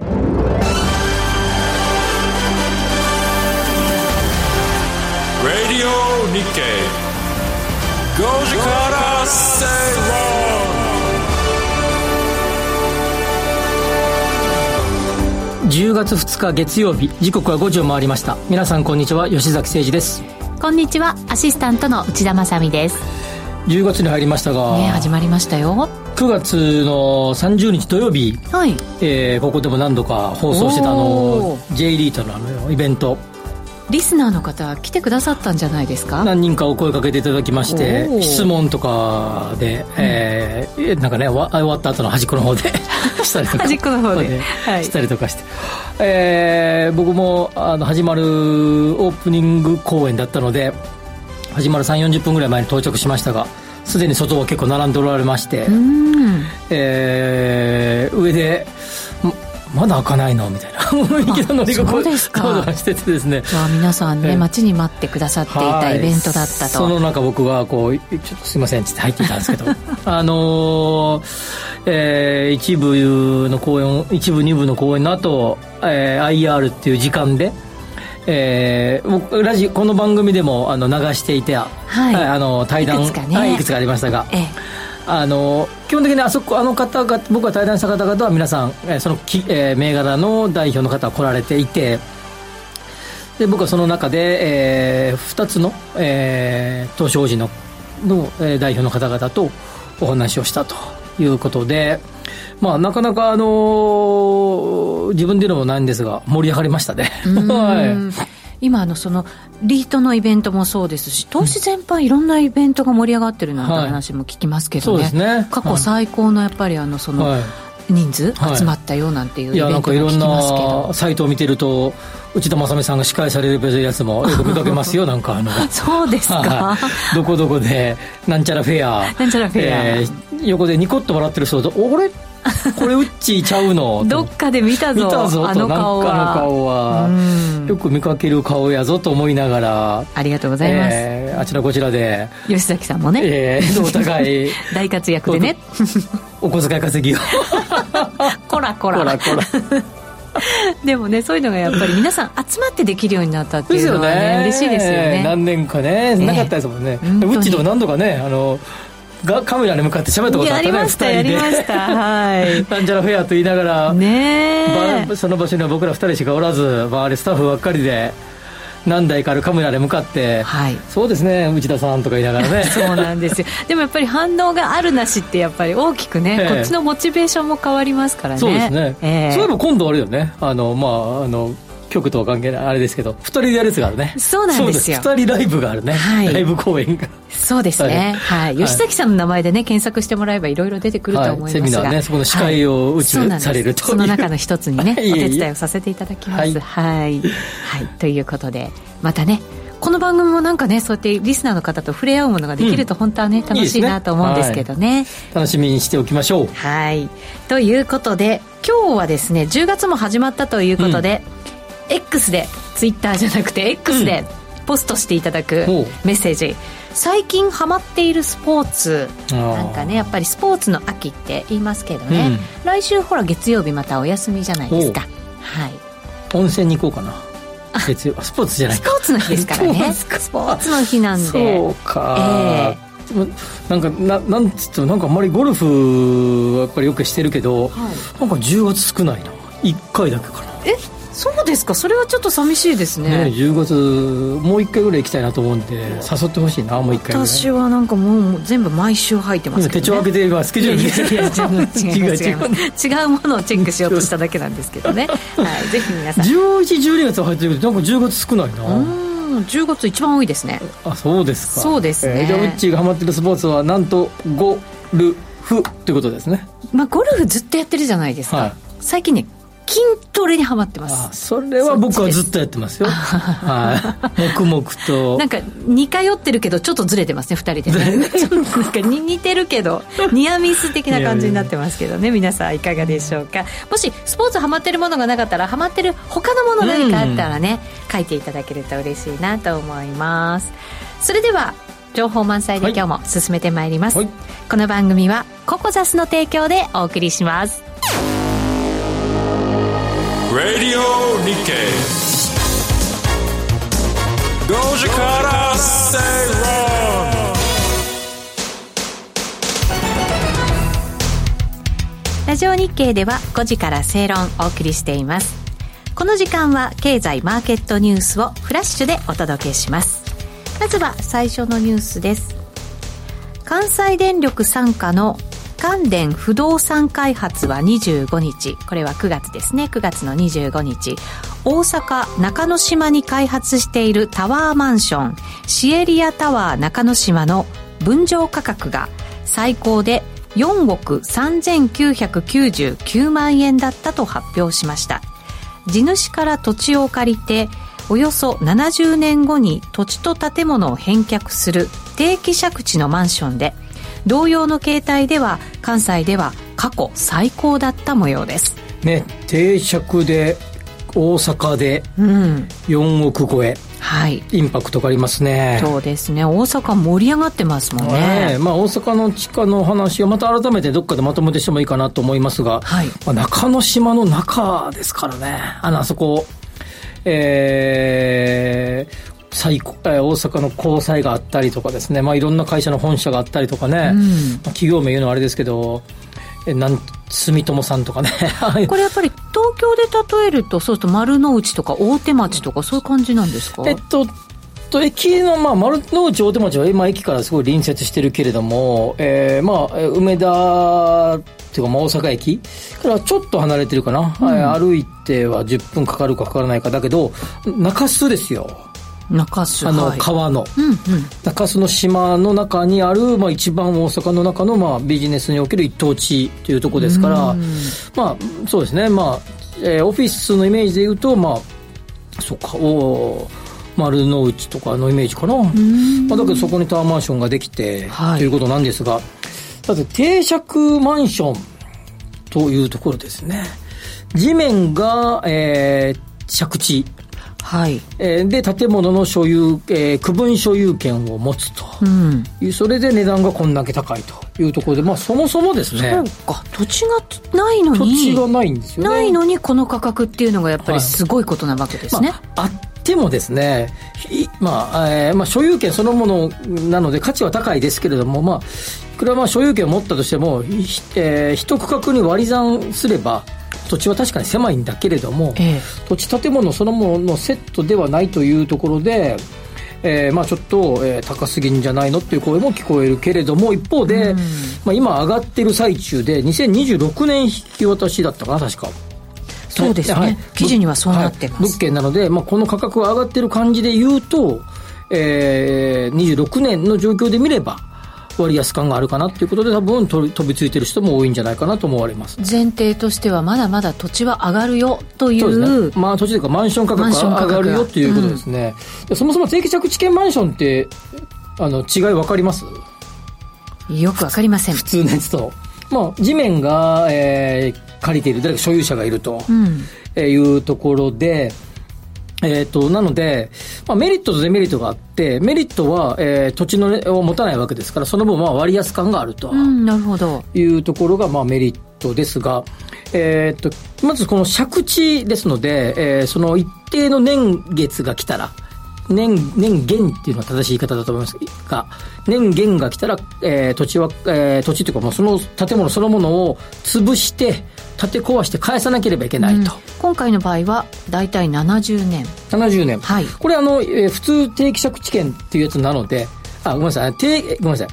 Radio Nikkei. 5時から正論10月2日月曜日時刻は5時を回りました。皆さんこんにちは。吉崎誠二です。こんにちは。アシスタントの内田まさです10月に入りましたがね始まりましたよ。9月の30日土曜日、はい。えー、ここでも何度か放送してたあの J リートのあのイベント。リスナーの方来てくださったんじゃないですか？何人かお声かけていただきまして質問とかで、えー、なんかね終わった後の端っこの方で したりとか。端っこの方で、はい、したりとかして、えー、僕もあの始まるオープニング公演だったので始まる3 4 0分ぐらい前に到着しましたがすでに外は結構並んでおられまして、えー、上でまだ開かないの？みたいな。雰囲気の乗り心地しててですね。あ皆さんね、えー、待ちに待ってくださっていたイベントだったと、その中僕はこうちょっとすいませんって入っていたんですけど。あのー、えー、一部の公演一部二部の公演の後、えー、IR っていう時間でえー、僕ラジこの番組でもあの流していて、はい、あの対談いくつか、ね、はい、いくつかありましたが、ええ。あの基本的にあそこあの方が僕が対談した方々は皆さん、えー、そのき、えー、銘柄の代表の方が来られていてで僕はその中で、えー、2つの、えー、東証時のの、えー、代表の方々とお話をしたということで、まあ、なかなか、あのー、自分で言うのもないんですが盛り上がりましたね。はい。今あのそのリートのイベントもそうですし投資全般いろんなイベントが盛り上がってるなんて話も聞きますけどね。はい。ね、過去最高のやっぱりあのその、はい。人数集まったよなんていうイベントも聞きますけど、はい、いなサイトを見てると内田正美さんが司会されるやつもよく見かけますよ なんかあの。そうですか、はい、どこどこでなんちゃらフェア。なんちゃらフェア、えー、横でニコッと笑ってる人と「俺これウッチーちゃうの？どっかで見たぞ見たぞあの顔は。あの顔は。よく見かける顔やぞと思いながら。ありがとうございます、えー、あちらこちらで。吉崎さんもね、えー、お互い。大活躍でね。お小遣い稼ぎを。こらこら。こらこら でもねそういうのがやっぱり皆さん集まってできるようになったっていうのはねね。嬉しいですよね。何年かねなかったですもんね、えー、うちでも何度かねあのがカメラに向かって喋ったことあったねやりましたやりました。はい。なんちゃらフェアと言いながらねその場所には僕ら2人しかおらず周りスタッフばっかりで何台かあるカメラで向かって、はい、そうですね内田さんとか言いながらね。そうなんですよ。でもやっぱり反応があるなしってやっぱり大きくね、えー、こっちのモチベーションも変わりますからね。そうですね、えー、そういえば今度あれよね。あのまああの局とは関係ないあれですけど2人でやるやつがあるね。そうなんですよ。2人ライブがあるね、はい、ライブ公演が。そうですね。はい、吉崎さんの名前でね検索してもらえばいろいろ出てくると思いますが、はい、セミナーねそこの司会をうち、はい、されるとその中の一つにね お手伝いをさせていただきます。はい、はい、ということでまたねこの番組もなんかねそうやってリスナーの方と触れ合うものができると本当はね、うん、楽しいなと思うんですけどね、ねはい、楽しみにしておきましょう。はい。ということで今日はですね10月も始まったということで、うん、X でツイッターじゃなくて X でポストしていただくメッセージ、最近ハマっているスポーツ。なんかねやっぱりスポーツの秋って言いますけどね、うん、来週ほら月曜日またお休みじゃないですか。はい。温泉に行こうかな。月曜スポーツじゃない。スポーツの日ですからね。スポーツの日なんで。そうか、えー、なんかななんつってもなんかあんまりゴルフやっぱりよくしてるけど、はい、なんか10月少ないな。1回だけかな。え？そうですか。それはちょっと寂しいですね。ね10月もう1回ぐらい行きたいなと思うんで誘ってほしいなもう1回私はなんかもう全部毎週入ってますね、手帳開けて今スケジュール 違う違う。違う。ものをチェックしようとしただけなんですけどね、はい、ぜひ皆さん。1112月入ってるけどなんか10月少ないな。うん10月一番多いですね。あそうですか。そうですね、えー、じゃあウッチーがハマってるスポーツはなんとゴルフということですね。まあゴルフずっとやってるじゃないですか、はい、最近ね筋トレにはまってます。それは僕はずっとやってますよ。はい。黙々と。なんか似通ってるけどちょっとずれてますね2人でね。ちょっとなんか似てるけどニアミス的な感じになってますけどね。皆さんいかがでしょうか。もしスポーツハマってるものがなかったらハマってる他のもの何かあったらね、うん、書いていただけると嬉しいなと思います。それでは情報満載で今日も進めてまいります、はい、この番組はココザスの提供でお送りします Radio Nikkei. 5時から正論ラジオ日経では5時から正論お送りしています。この時間は経済マーケットニュースをフラッシュでお届けします。まずは最初のニュースです。関西電力傘下の関電不動産開発は25日。これは9月ですね。9月の25日。大阪中之島に開発しているタワーマンション。シエリアタワー中之島の分譲価格が最高で4億3999万円だったと発表しました。地主から土地を借りておよそ70年後に土地と建物を返却する定期借地のマンションで同様の形態では関西では過去最高だった模様です。ね定着で大阪でうん。4億超え。はい。インパクトがありますね。そうですね。大阪盛り上がってますもんね。ねまあ、大阪の地価の話をまた改めてどっかでまとめてしてもいいかなと思いますが、はい。まあ、中之島の中ですからね。あのあそこえー最高えー大阪の高裁があったりとかですね、まあ、いろんな会社の本社があったりとかね、うん。まあ企業名言うのはあれですけどえなん住友さんとかね。これやっぱり東京で例えるとそうすると丸の内とか大手町とかそういう感じなんですか？えっと、と駅の、まあ、丸の内大手町は今駅からすごい隣接してるけれども、えー、まあ、えー梅田っていうか、まあ、大阪駅からちょっと離れてるかな、はい歩いては10分かかるかかからないかだけど、中洲ですよ。中洲あの、はい川の。うんうん中洲の島の中にある、まあ、一番大阪の中の、まあ、ビジネスにおける一等地というところですから、うんまあ、そうですね、まあ、えーオフィスのイメージで言うと、まあ、そっか、おー丸の内とかのイメージかな。まあ、だけどそこにタワーマンションができて、はいということなんですが、だって定着マンションというところですね。地面が、えー借地。はい。えーで、建物の所有、えー区分所有権を持つと。うん。いう、それで値段がこんだけ高いというところで、まあそもそもですね。そう、か。土地がないの土に地がないんですよね。ないのにこの価格っていうのがやっぱりすごいことなわけですね、まあ、あってもですね、いまあ、えーまあ、所有権そのものなので価値は高いですけれども、まあ、これはまあ所有権を持ったとしても、ひえー一区画に割り算すれば、土地は確かに狭いんだけれども、ええ。土地建物そのもののセットではないというところで、えーまあちょっと、えー高すぎんじゃないのっていう声も聞こえるけれども、一方で、うん。まあ今上がってる最中で、2026年引き渡しだったかな、確か。そうですね、はい。記事にはそうなってます、はい。物件なので、まあ、この価格が上がってる感じで言うと、えー、26年の状況で見れば、割安感があるかなということで、多分飛びついてる人も多いんじゃないかなと思われます。前提としてはまだまだ土地は上がるよといそううですね。まあ、土地というか、マンション価格がが上がるよということですね。でそもそも定期借地権マンションって、あの、違い分かります？よくわかりません普通のやつと。まあ、地面が、えー借りている、誰か所有者がいると。うんえーいうところで、えっ、と、なので、まあ、メリットとデメリットがあって、メリットは、えー土地の、ね、を持たないわけですから、その分、まあ、割安感があると。うんなるほど。いうところが、まあ、メリットですが、えっ、と、まずこの借地ですので、えーその一定の年月が来たら、年、年限っていうのは正しい言い方だと思いますが、年限が来たら、えー土地は、えー土地というか、まあ、その建物そのものを潰して、建て壊して返さなければいけないと。うん。今回の場合は大体70年。70年。はい。これあの、えー普通定期借地権っていうやつなので、あ、ごめんなさい、定ごめんなさい。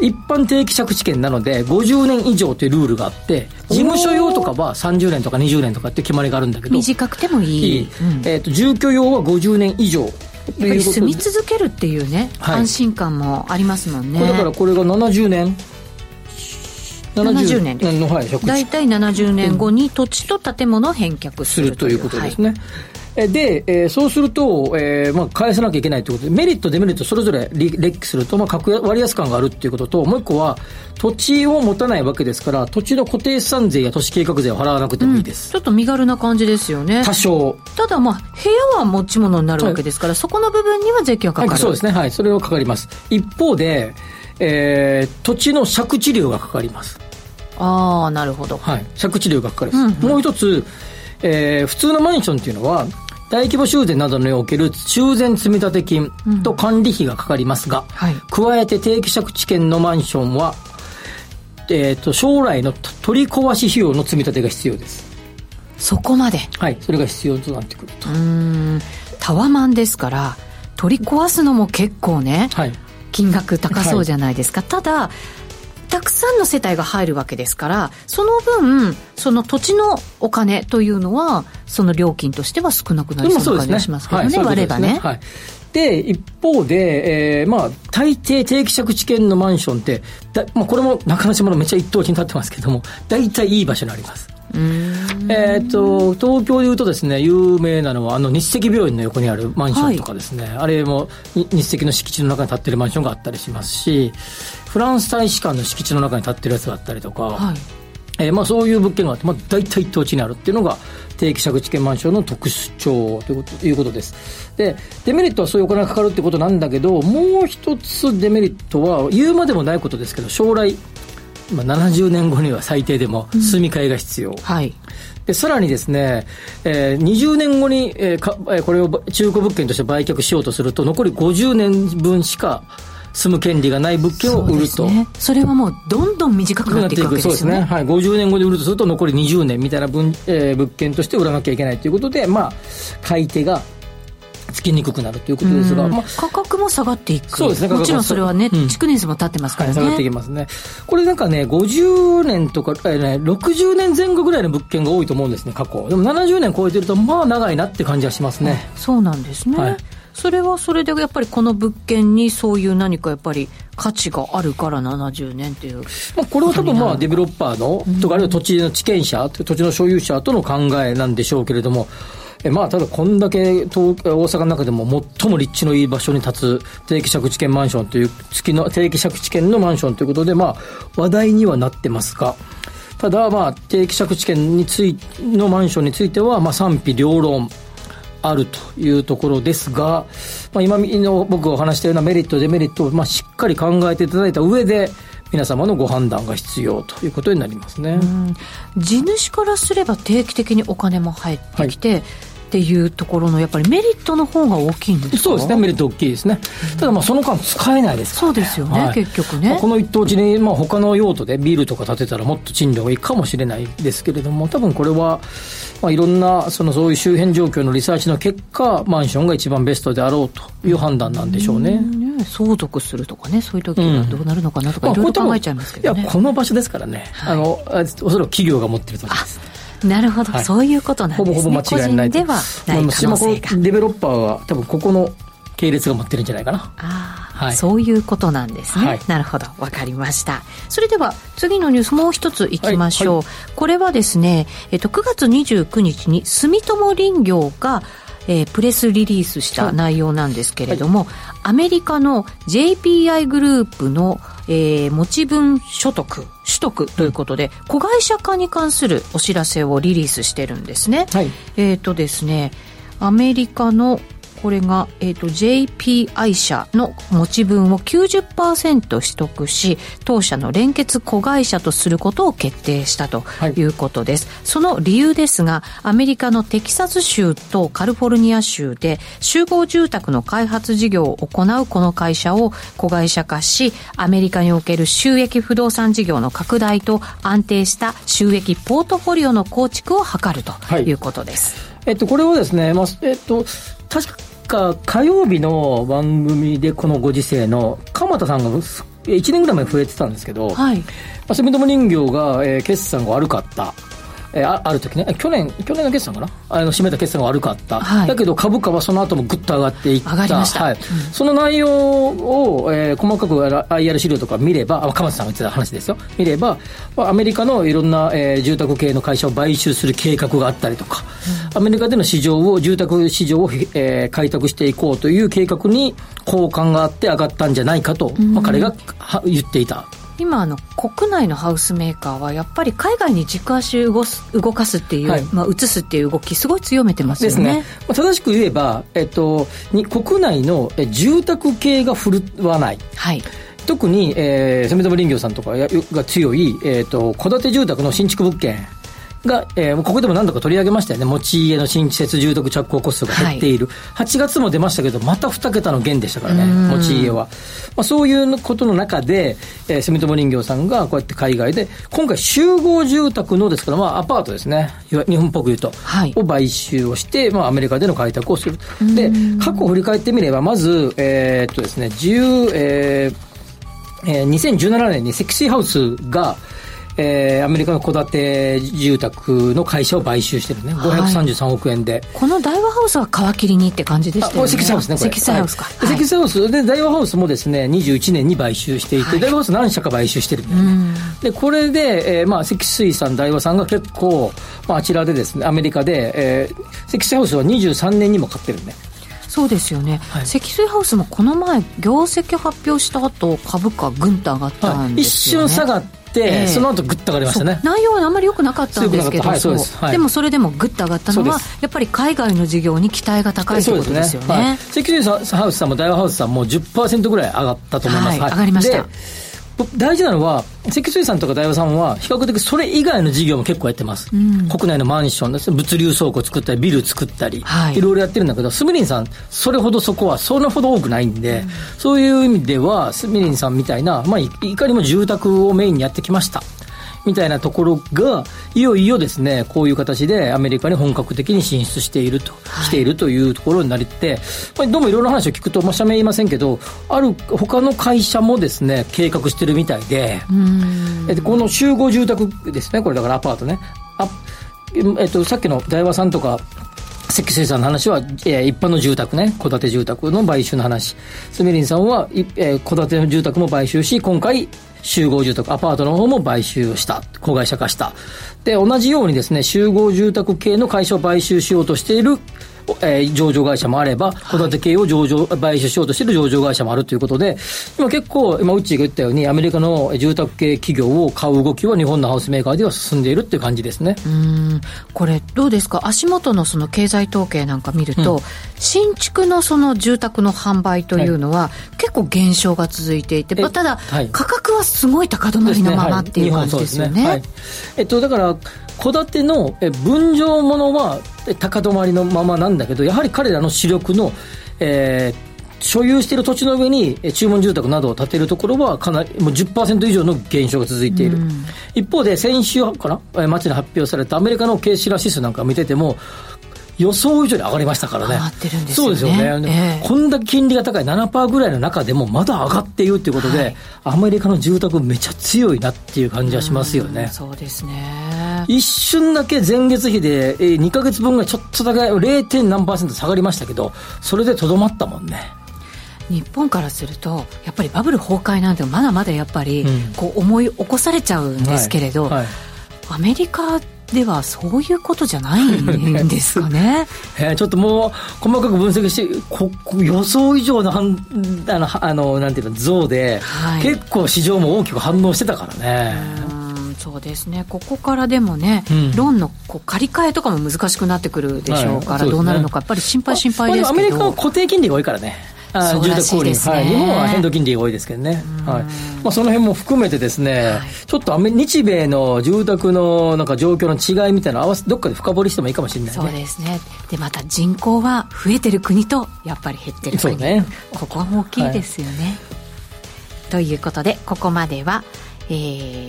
一般定期借地権なので、50年以上というルールがあって、事務所用とかは30年とか20年とかって決まりがあるんだけど、短くてもいい。うん。えっ、と、住居用は50年以上。住み続けるっていうね、はい。安心感もありますもんね。だからこれが70年。70年ですの、はい、大体70年後に土地と建物を返却するということですね、ね。えで、えーそうすると、えーまあ、返さなきゃいけないということで、メリット、デメリット、それぞれ列記すると、まあ、格割安感があるっていうことと、もう一個は、土地を持たないわけですから、土地の固定資産税や都市計画税を払わなくてもいいです。ちょっと身軽な感じですよね多少。ただまあ部屋は持ち物になるわけですから、そこの部分には税金がかかる、はい、そうですね。はい。それはかかります。一方で、えー土地の借地料がかかります。ああなるほどはい。借地料がかかります。うんうんもう一つ、えー普通のマンションっていうのは、大規模修繕などにおける修繕積立金と管理費がかかりますが、はい加えて定期借地権のマンションは、えー、と将来の取り壊し費用の積み立てが必要です。そこまではい、それが必要となってくると。うーんタワマンですから取り壊すのも結構ねはい。金額高そうじゃないですか、ただたくさんの世帯が入るわけですからその分その土地のお金というのはその料金としては少なくなりそうな感じがしますけどねはい割ればね、はい。で、一方で、えーまあ、大抵定期借地権のマンションって、だまあ、これも中之島のめっちゃ一等地に立ってますけども、大体いい場所にあります。えっと、東京でいうとですね、有名なのは、あの、日赤病院の横にあるマンションとかですね、あれも、に日赤の敷地の中に建ってるマンションがあったりしますし、フランス大使館の敷地の中に建ってるやつがあったりとか、はい。えーまあ、そういう物件があって、まあ、大体一等地にあるっていうのが定期借地権マンションの特徴というこということです。でデメリットはそういうお金がかかるってことなんだけどもう一つデメリットは言うまでもないことですけど将来、まあ、70年後には最低でも住み替えが必要、はい。でさらにですね、えー20年後に、えーかえーこれを中古物件として売却しようとすると残り50年分しか住む権利がない物件を売ると。そうですね。それはもうどんどん短くなっていくわけですよね。はい。50年後で売るとすると残り20年みたいな分、えー物件として売らなきゃいけないということで、まあ、買い手がつきにくくなるということですが、うん。まあ、価格も下がっていく。そうですねもちろんそれはね、うん。築年数も経ってますからね、はい下がっていきますね。これなんかね、50年とか、えーね、60年前後ぐらいの物件が多いと思うんですね、過去。でも70年超えてると、まあ長いなって感じがしますね。そうなんですね、はい。それはそれでやっぱりこの物件にそういう何かやっぱり価値があるから70年っていう。まあ、これは多分まあデベロッパーの、とかあるいは土地の地権者、土地の所有者との考えなんでしょうけれども、えまあ、ただこんだけ東大阪の中でも最も立地のいい場所に立つ定期借地権マンションという月の定期借地権のマンションということで、まあ、話題にはなってますが、ただ、まあ、定期借地権についのマンションについては、まあ、賛否両論。あるというところですが、まあ、今の僕がお話したようなメリット、デメリットを、まあ、しっかり考えていただいた上で、皆様のご判断が必要ということになりますね。地主からすれば定期的にお金も入ってきて、っていうところのやっぱりメリットの方が大きいんですか？そうですね、メリット大きいですね。ただ、まあ、その間使えないですからそうですよね、はい結局ね、まあこの一等地に、まあ、他の用途でビルとか建てたらもっと賃料がいいかもしれないですけれども、多分これは、まあ、いろんな、その、そういう周辺状況のリサーチの結果、マンションが一番ベストであろうという判断なんでしょうね。ね相続するとかねそういう時はどうなるのかなとかまあいろいろ考えちゃいますけどねいや、この場所ですからね。あの、あおそらく企業が持ってると思います。なるほど、はい。そういうことなんですね。ほぼほぼ間違いないと。個人ではない可能性が。のデベロッパーは多分ここの系列が持ってるんじゃないかな。ああ、はい。そういうことなんですね、はい。なるほど。わかりました。それでは次のニュースもう一ついきましょう、はい。これはですね、えっと、9月29日に住友林業がえープレスリリースした内容なんですけれども、アメリカの JPI グループの、えー持ち分所得取得ということで、子会社化に関するお知らせをリリースしてるんですね。はい。えっ、とですね、アメリカのこれが、えー、と JPI 社の持ち分を90%取得し当社の連結子会社とすることを決定したとい。いうことです、その理由ですがアメリカのテキサス州とカリフォルニア州で集合住宅の開発事業を行うこの会社を子会社化しアメリカにおける収益不動産事業の拡大と安定した収益ポートフォリオの構築を図るとい。うことです、えっと、これはですね、まあ、えっと、確か火曜日の番組でこのご時世の鎌田さんが1年ぐらい前に増えてたんですけど、はいまあ、住友人形が、えー決算が悪かった。えーあある時ね、え去年、去年の決算かな？あの、締めた決算が悪かった。はいだけど株価はその後もぐっと上がっていった。上がりましたはい。その内容を、えー細かく IR 資料とか見れば、あ、鎌田さんが言ってた話ですよ。見れば、まあアメリカのいろんな、えー住宅系の会社を買収する計画があったりとか、アメリカでの市場を、住宅市場を、えー開拓していこうという計画に好感があって上がったんじゃないかと、まあ、彼がは言っていた。今あの国内のハウスメーカーはやっぱり海外に軸足を動す動かすっていう、はいまあ、移すっていう動きすごい強めてますよねね。まあ正しく言えば、えっと、に国内のえ住宅系が振るわない。はい特に、えー、住友林業さんとかやが強い、えっと、戸建て住宅の新築物件が、えーここでも何度か取り上げましたよね。持ち家の新設住宅着工コストが減っている。8月も出ましたけど、また2桁の減でしたからね、持ち家は。まあ、そういうことの中で、えー住友人形さんがこうやって海外で、今回集合住宅のですから、まあアパートですね。いわ日本っぽく言うと。はいを買収をして、まあアメリカでの開拓をする。で、過去を振り返ってみれば、まず、えーっとですね、10、えーえー2017年にセクシーハウスが、えーアメリカの戸建て住宅の会社を買収してるね。533億円で。この大和ハウスは皮切りにって感じでしたよね積載ハウスね、これ。積載ハウスか、はいハウス。で、大和ハウスもですね、21年に買収していて、はい大和ハウス何社か買収してるんだよね。で、これで、えーまあ、積水さん、大和さんが結構、まあ、あちらでですね、アメリカで、えー、積水ハウスは23年にも買ってるんで。そうですよね、はい積水ハウスもこの前業績発表した後株価ぐんと上がったはい一んですよね、瞬下がって、ええ。その後グッと上がりましたね。内容はあんまり良くなかったんですけど、はいはい。でもそれでもぐっと上がったのはやっぱり海外の事業に期待が高いということですよね。はい、積水ハウスさんも大和ハウスさんも10%ぐらい上がったと思います。はい上がりました。で大事なのは、積水さんとか大和さんは、比較的それ以外の事業も結構やってます。国内のマンションですね、物流倉庫作ったり、ビル作ったり、はいいろいろやってるんだけど、スミリンさん、それほどそこは、それほど多くないんで、そういう意味では、スミリンさんみたいな、まあ、いいかにも住宅をメインにやってきました。みたいなところが、いよいよですね、こういう形でアメリカに本格的に進出していると、しているというところになりって、まあ、どうもいろいろな話を聞くと、まあ、社名言いませんけど、ある他の会社もですね、計画してるみたいで、えこの集合住宅ですね、これだからアパートね。あえっと、さっきの大和さんとか、積水さんの話は、えー一般の住宅ね、戸建て住宅の買収の話。スミリンさんは、いえー戸建ての住宅も買収し、今回、集合住宅、アパートの方も買収をした。子会社化した。で、同じようにですね、集合住宅系の会社を買収しようとしている、えー上場会社もあれば、戸建て系を上場、買収しようとしている上場会社もあるということで、今結構、今、ウッチーが言ったように、アメリカの住宅系企業を買う動きは日本のハウスメーカーでは進んでいるっていう感じですね。うんこれどうですか？足元のその経済統計なんか見ると、新築のその住宅の販売というのは、結構減少が続いていて、えまあただ、はい。価格はすごい高止まりのままっていう感じですよね。はい。えっと、だから、戸建てのえ分譲ものはえ高止まりのままなんだけど、やはり彼らの主力の、えー所有している土地の上にえ注文住宅などを建てるところはかなりもう10%以上の減少が続いている、一方で先週かなえー末に発表されたアメリカのケーシラ指数なんか見てても予想以上に上がりましたからね上がってるんですよねそうですよね、ええこんだけ金利が高い7%ぐらいの中でもまだ上がっているっていうことで、はいアメリカの住宅めちゃ強いなっていう感じはしますようんね。そうですね。一瞬だけ前月比で、えー2ヶ月分がちょっとだけ 0. 何パーセント下がりましたけど、それでとどまったもんね。日本からするとやっぱりバブル崩壊なんてまだまだやっぱりうんこう思い起こされちゃうんですけれど、はいはいアメリカではそういうことじゃないんですかね。えーちょっともう細かく分析してここ予想以上の反あのはあのなんていうの増で、はい結構市場も大きく反応してたからね。うんそうですねここからでもね、うんローンのこう借り換えとかも難しくなってくるでしょうから、はいねどうなるのかやっぱり心配心配ですまあアメけど、リカは固定金利が多いからね。あそうらしいですね。はい、日本は変動金利が多いですけどね、はい。まあ、その辺も含めてですね、はい。ちょっとアメ日米の住宅のなんか状況の違いみたいなの合わせどっかで深掘りしてもいいかもしれないね。そうですね。でまた人口は増えてる国とやっぱり減ってる国、そうね。ここは大きいですよね、ということでここまではえ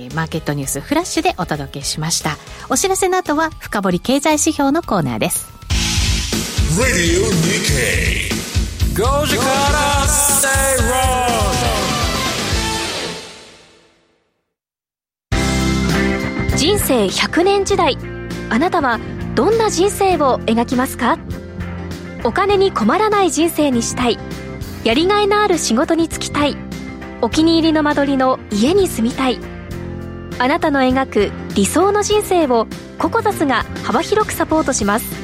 ーマーケットニュースフラッシュでお届けしました。お知らせの後は深掘り経済指標のコーナーです Radio Nikkei. Go Jakarta, stay wrong. 人生100年時代あなたはどんな人生を描きますかお金に困らない人生にしたいやりがいのある仕事に就きたいお気に入りの間取りの家に住みたいあなたの描く理想の人生をココザスが幅広くサポートします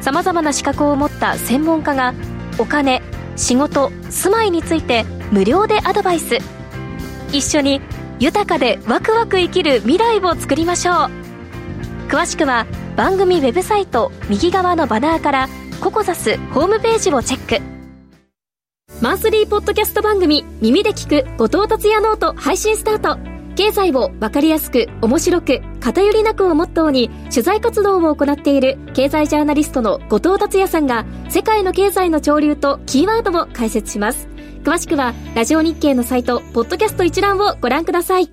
さまざまな資格を持った専門家がお金仕事住まいについて無料でアドバイス。一緒に豊かでワクワク生きる未来を作りましょう。詳しくは番組ウェブサイト右側のバナーからココザスホームページをチェック。マンスリーポッドキャスト番組「耳で聞く後藤達也ノート」配信スタート。経済をわかりやすく面白く偏りなくをモットーに取材活動を行っている経済ジャーナリストの後藤達也さんが世界の経済の潮流とキーワードを解説します詳しくはラジオ日経のサイトポッドキャスト一覧をご覧ください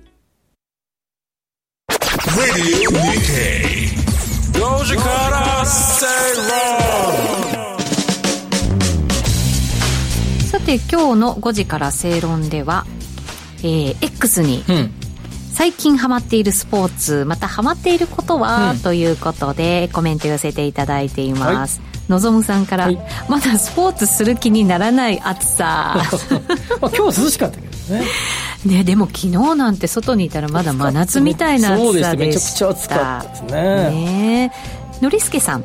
さて今日の5時から正論では、えー X にうん最近ハマっているスポーツまたハマっていることは、うん。ということでコメント寄せていただいています、のぞむさんから、はい。まだスポーツする気にならない暑さ。まあ今日は涼しかったけどね。ねでも昨日なんて外にいたらまだ真夏みたいなそうです暑さでしたね。めちゃくちゃ暑かったですね。ね。えのりすけさん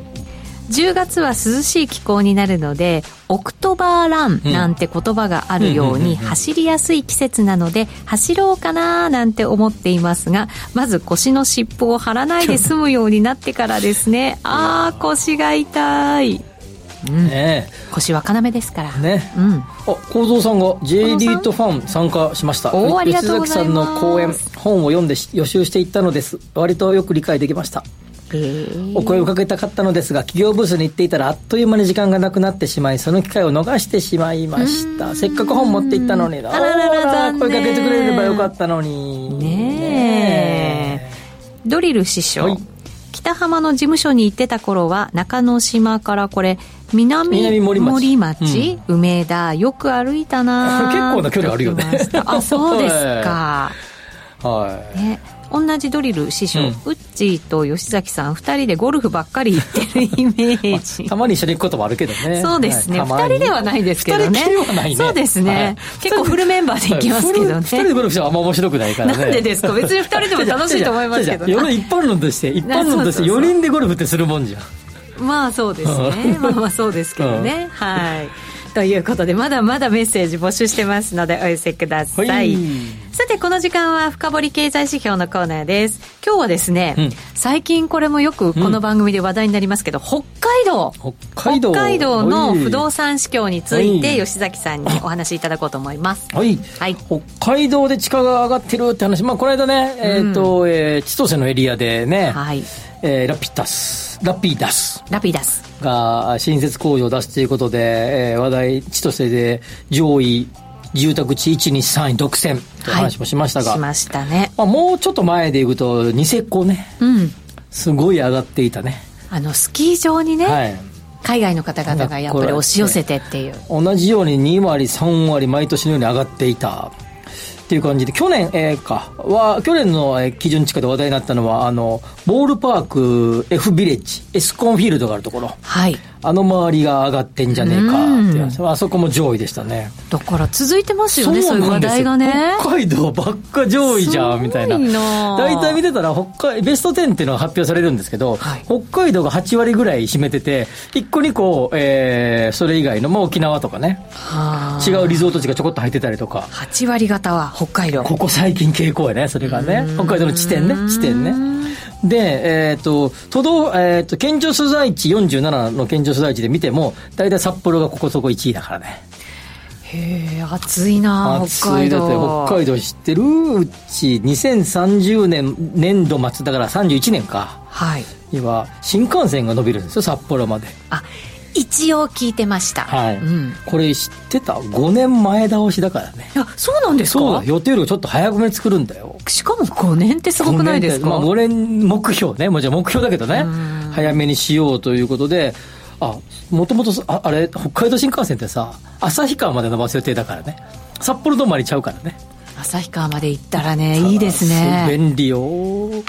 10月は涼しい気候になるのでオクトバーランなんて言葉があるようにうんうんうんうん。走りやすい季節なので走ろうかななんて思っていますがまず腰の尻尾を張らないで済むようになってからですね。あー腰が痛い。ね腰は要ですから。えね。うん。あ幸三さんが J リートファン参加しました。おーありがとうございます。吉崎さんの講演本を読んでし予習していったのです。割とよく理解できました。えーお声をかけたかったのですが企業ブースに行っていたらあっという間に時間がなくなってしまいその機会を逃してしまいました。せっかく本持って行ったのに。あららら声かけてくれればよかったのに。ねえ。ドリル師匠、はい。北浜の事務所に行ってた頃は中之島からこれ南南森町。森町梅田よく歩いたな結構な距離あるよね。あそうですか、はい。ね、同じドリル師匠、うん。ウッチーと吉崎さん2人でゴルフばっかり行ってるイメージ。たまに一緒に行くこともあるけどね。そうですね、はい。たまに2人ではないですけどね。二人はないね。そうですね、はい。結構フルメンバーで行きますけどね、はい二人でゴルフしてもあんま面白くないからね。なんでですか？別に2人でも楽しいと思いますけど世の一般論として。一般論としてそうそうそう。4人でゴルフってするもんじゃん。まあそうですね。まあまあそうですけどね。はい。ということで、まだまだメッセージ募集してますので、お寄せください。はいさて、この時間は深掘り経済指標のコーナーです。今日はですね、うん最近これもよくこの番組で話題になりますけど、北海道。北海道北海道のはい不動産市況について、はい吉崎さんにお話しいただこうと思います。はい、はい北海道で地価が上がってるって話、まあ、この間ね、えっ、と、えー千歳のエリアでね、はい。えーラピダス、ラピダスラピダス。が新設工場を出すということで、えー話題、千歳で上位住宅地1、2、3位独占という話もしましたが、しましたね。まあ、もうちょっと前でいくと、ニセコね、うん。すごい上がっていたね。あの、スキー場にね、はい。海外の方々がやっぱり押し寄せてっていう。同じように2割、3割、毎年のように上がっていた。っていう感じで、去年、えーか、は、去年のえー基準地価で話題になったのは、あの、ボールパーク F ビレッジ、エスコンフィールドがあるところ。はい。あの周りが上がってんじゃねえかってあそこも上位でしたね。だから続いてますよね、そういう話題がね。北海道ばっか上位じゃん、みたいな。大体見てたら、北海、ベスト10っていうのが発表されるんですけど、はい北海道が8割ぐらい占めてて、1個2個、えー、それ以外の、まあ沖縄とかね、はあ違うリゾート地がちょこっと入ってたりとか、8割方は北海道。ここ最近傾向やね、それがね。北海道の地点ね、地点ね。で、えっ、と、都道、えっ、と、県庁所在地47の県庁所在地で見ても、大体札幌がここそこ1位だからね。へえ、暑いな北海だって道。北海道知ってる？うち2030年年度末だから31年かはい。には新幹線が伸びるんですよ札幌まであ、一応聞いてました。はい、うん。これ知ってた？5年前倒しだからね。いや、そうなんですか？そうだ予定よりちょっと早めに作るんだよ。しかも5年ってすごくないですか？まあ、5年目標ね。もちろん目標だけどね。早めにしようということで。あもともとああれ北海道新幹線ってさ旭川まで伸ばす予定だからね。札幌止まりちゃうからね旭川まで行ったらね、いいですね。便利よ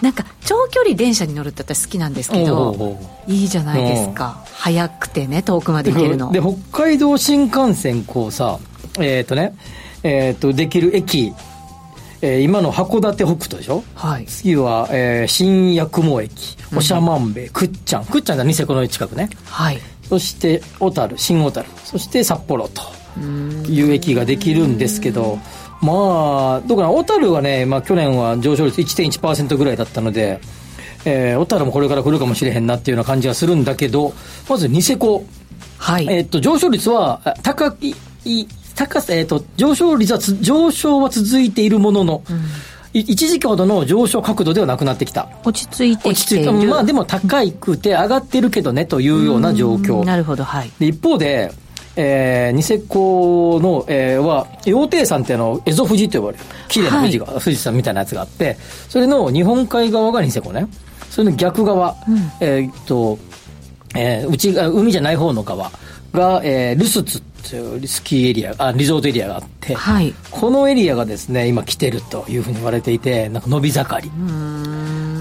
なんか、長距離電車に乗るって私好きなんですけどいいじゃないですか。早くてね、遠くまで行けるの。で北海道新幹線こうさえっ、とねえっ、とできる駅、えー今の函館北斗でしょ？はい。次は、えー新八雲駅長万部倶知安倶知安がニセコの近くねはい。そして小樽新小樽そして札幌という駅ができるんですけどまあどうかな小樽はね、まあ、去年は上昇率1.1%ぐらいだったのでえー小樽もこれから来るかもしれへんなっていうような感じがするんだけどまずニセコはい。えっと、上昇率は、あ高い、い高さ、えっと、上昇率はつ、上昇は続いているものの、一時期ほどの上昇角度ではなくなってきた。落ち着いてきている。まあでも高くて上がってるけどねというような状況。なるほど、はい。で一方で、えー、ニセコの、えー、は、羊蹄山ってあの、蝦夷富士と呼ばれる、綺麗な富士が、はい、富士山みたいなやつがあって、それの日本海側がニセコね。それの逆側、うん、えっと、えー、内海じゃない方の側が、えー、ルスツっていうスキーエリアあリゾートエリアがあって、はい、このエリアがですね今来てるというふうに言われていてなんか伸び盛り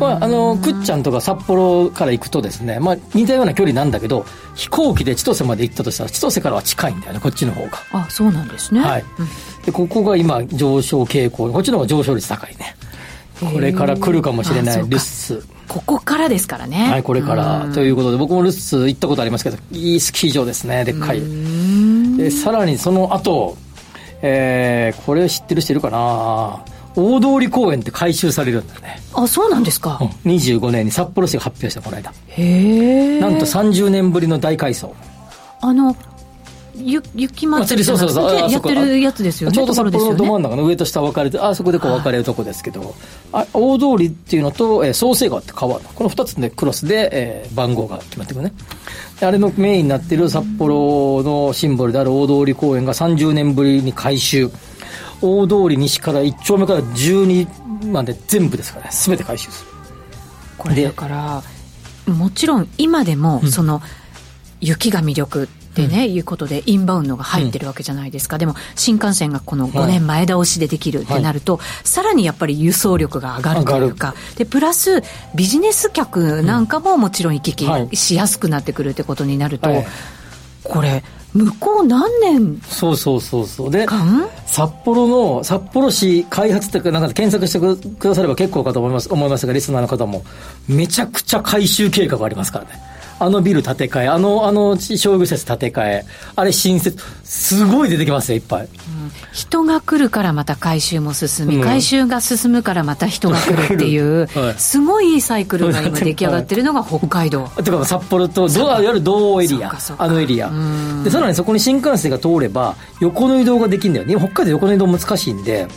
まあ、あのくっちゃんとか札幌から行くとですね、まあ、似たような距離なんだけど飛行機で千歳まで行ったとしたら千歳からは近いんだよねこっちの方が。あそうなんですね、はい、うん、でここが今上昇傾向こっちの方が上昇率高いね。これから来るかもしれないルッス。ここからですからね。はい、これから。ということで、僕もルッス行ったことありますけど、いいスキー場ですね、でっかい。で、さらにその後、えー、これ知ってる人いるかな？大通公園って改修されるんだね。あ、そうなんですか。うん、25年に札幌市が発表した、この間。へえ。なんと30年ぶりの大改装。あの、ゆ雪祭りそうそうそうやってるやつですよねちょうど札幌のど真ん中の上と下分かれてあそこでこう分かれるとこですけど、あ大通りっていうのと、えー、創生川って川この2つでクロスで、えー、番号が決まってくるねあれのメインになってる札幌のシンボルである大通公園が30年ぶりに改修大通り西から1丁目から12まで全部ですからね。全て改修する。これだからもちろん今でも、その雪が魅力ってね、うん、いうことでインバウンドが入ってるわけじゃないですか、うん、でも新幹線がこの5年前倒しでできるってなると、はい、さらにやっぱり輸送力が上がるというか。でプラスビジネス客なんかももちろん行き来しやすくなってくるってことになると、はい、これ向こう何年そうそうそうそう。で札幌の札幌市開発ってなんか検索してくだされば結構かと思います思いますがリスナーの方も。めちゃくちゃ改修計画がありますからねあのビル建て替え、あの、あの、商業施設建て替え、あれ新設、すごい出てきますよ、いっぱい。うん、人が来るからまた回収も進み、うん、回収が進むからまた人が来るっていう、はい、すごいいいサイクルが今出来上がってるのが北海道。てか札幌と、いわゆる道央エリア、あのエリア。で、さらにそこに新幹線が通れば、横の移動ができるんだよ。ね。北海道横の移動難しいんで、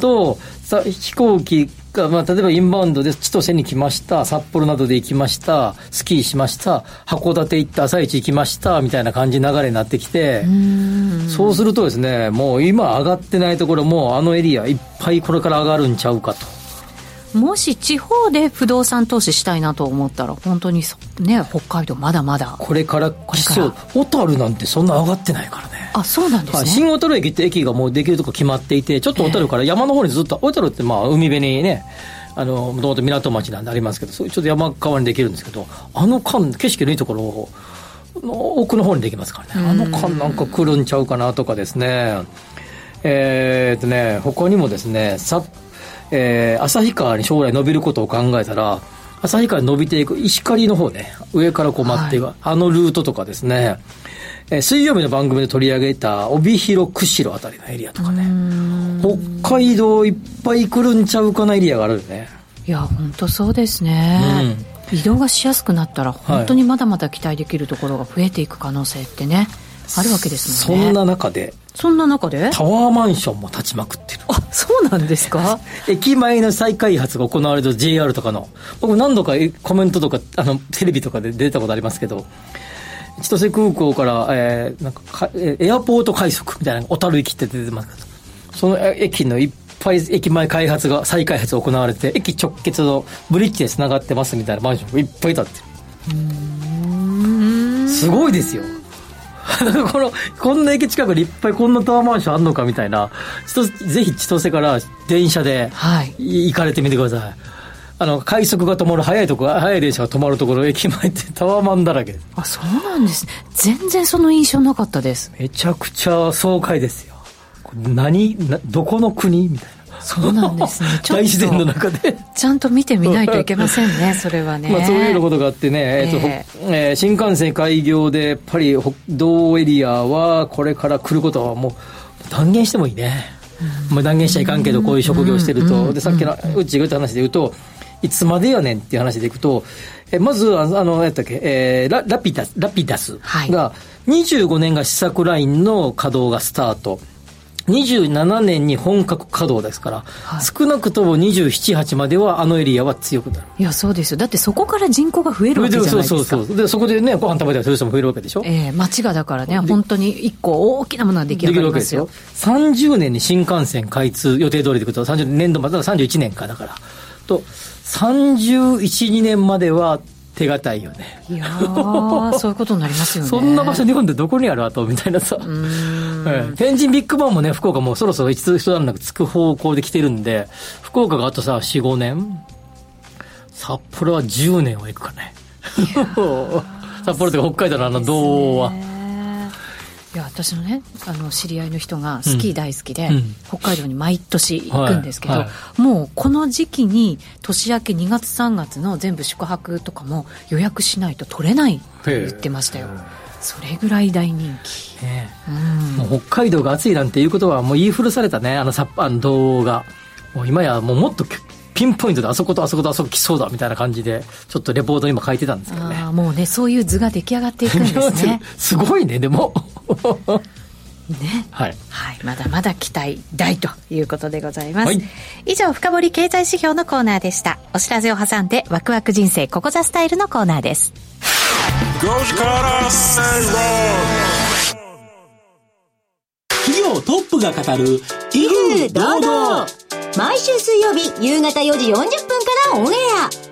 と、さ飛行機が、まあ、例えばインバウンドで千歳に来ました、札幌などで行きました、スキーしました、函館行った朝市行きました、みたいな感じ流れになってきて、そうするとですね、もう今上がってないところも、あのエリアいっぱいこれから上がるんちゃうかと。もし地方で不動産投資したいなと思ったら、本当にね、北海道まだまだ。これから来そう。小樽なんてそんな上がってないからね。あ、そうなんですね。新小樽駅って駅がもうできるとこ決まっていて、ちょっと小樽から山の方にずっと、小樽ってまあ海辺にね、あの、もともと港町なんでありますけど、そういうちょっと山側にできるんですけど、あの間、景色のいいところを、奥の方にできますからね。あの間なんか来るんちゃうかなとかですね。えー、っとね、他にもですね、札えー、旭川に将来伸びることを考えたら、旭川に伸びていく石狩の方ね、上からこう待っていく、はい、あのルートとかですね、えー、水曜日の番組で取り上げた帯広、釧路あたりのエリアとかね、北海道いっぱい来るんちゃうかなエリアがあるよね。いや、本当そうですね。うん、移動がしやすくなったら、本当にまだまだ期待できるところが増えていく可能性ってね、あるわけですもんね。そんな中で、そんな中で？タワーマンションも建ちまくってる。あ、そうなんですか？駅前の再開発が行われる JR とかの、僕何度かコメントとか、あの、テレビとかで出たことありますけど、千歳空港から、えー、なんかエアポート快速みたいな、小樽駅って出てますけど、その駅のいっぱい駅前開発が、再開発が行われて、駅直結のブリッジで繋がってますみたいなマンションがいっぱい建ってる。すごいですよ。この、こんな駅近くにいっぱいこんなタワーマンションあんのかみたいな、ぜひ千歳から電車で行かれてみてください。はい、あの、快速が止まる早いところ、早い電車が止まるところ、駅前ってタワーマンだらけあ、そうなんです。全然その印象なかったです。めちゃくちゃ爽快ですよ。何、どこの国？みたいな。そうなんですね。大自然の中で。ちゃんと見てみないといけませんね、それはね。まあそういうようなことがあってね、えー、えー、えー、新幹線開業で、やっぱり北道エリアはこれから来ることはもう断言してもいいね。まあ断言しちゃいかんけど、こういう職業してると。で、さっきのうちが言った話で言うと、いつまでやねんっていう話でいくと、えまず、あの、やったっけ、えー、ララピダス、ラピダスが、25年が試作ラインの稼働がスタート。27年に本格稼働ですから、はい少なくとも27、8まではあのエリアは強くなる。いやそうですよだってそこから人口が増えるわけじゃないですかそうそうそう。で、そこでね、ご飯食べたりする人も増えるわけでしょ？ええ街がだからね本当に一個大きなものが出来で上きるわけですよがりますよ。30年に新幹線開通予定通りということは、30年度までは31年かだから。と、31、2年までは手堅いよね。いやーそういうことになりますよねそんな場所日本でどこにあるあとみたいなさ。ええ天神ビッグバンもね、福岡もそろそろ一段落つく方向で来てるんで、福岡があとさ、4、5年札幌は10年は行くかね。札幌というか北海道のあの道は。ねいや私のねあの知り合いの人がスキー大好きで、うん。うん北海道に毎年行くんですけど、はい。はもうこの時期に年明け2月3月の全部宿泊とかも予約しないと取れないって言ってましたよ。それぐらい大人気。ねうん。もう北海道が暑いなんていうことはもう言い古されたね、あのさあの動画。もう今やもうもっとピンポイントであそことあそことあそこ来そうだみたいな感じで、ちょっとレポート今書いてたんですけどね。もうねそういう図が出来上がっていくんですねすごいね、でも。ね はい。はい、まだまだ期待大ということでございます。はい以上、深掘り経済指標のコーナーでした。お知らせを挟んで、ワクワク人生ここザスタイルのコーナーです。企業トップが語る威風堂々毎週水曜日夕方4時40分からオンエア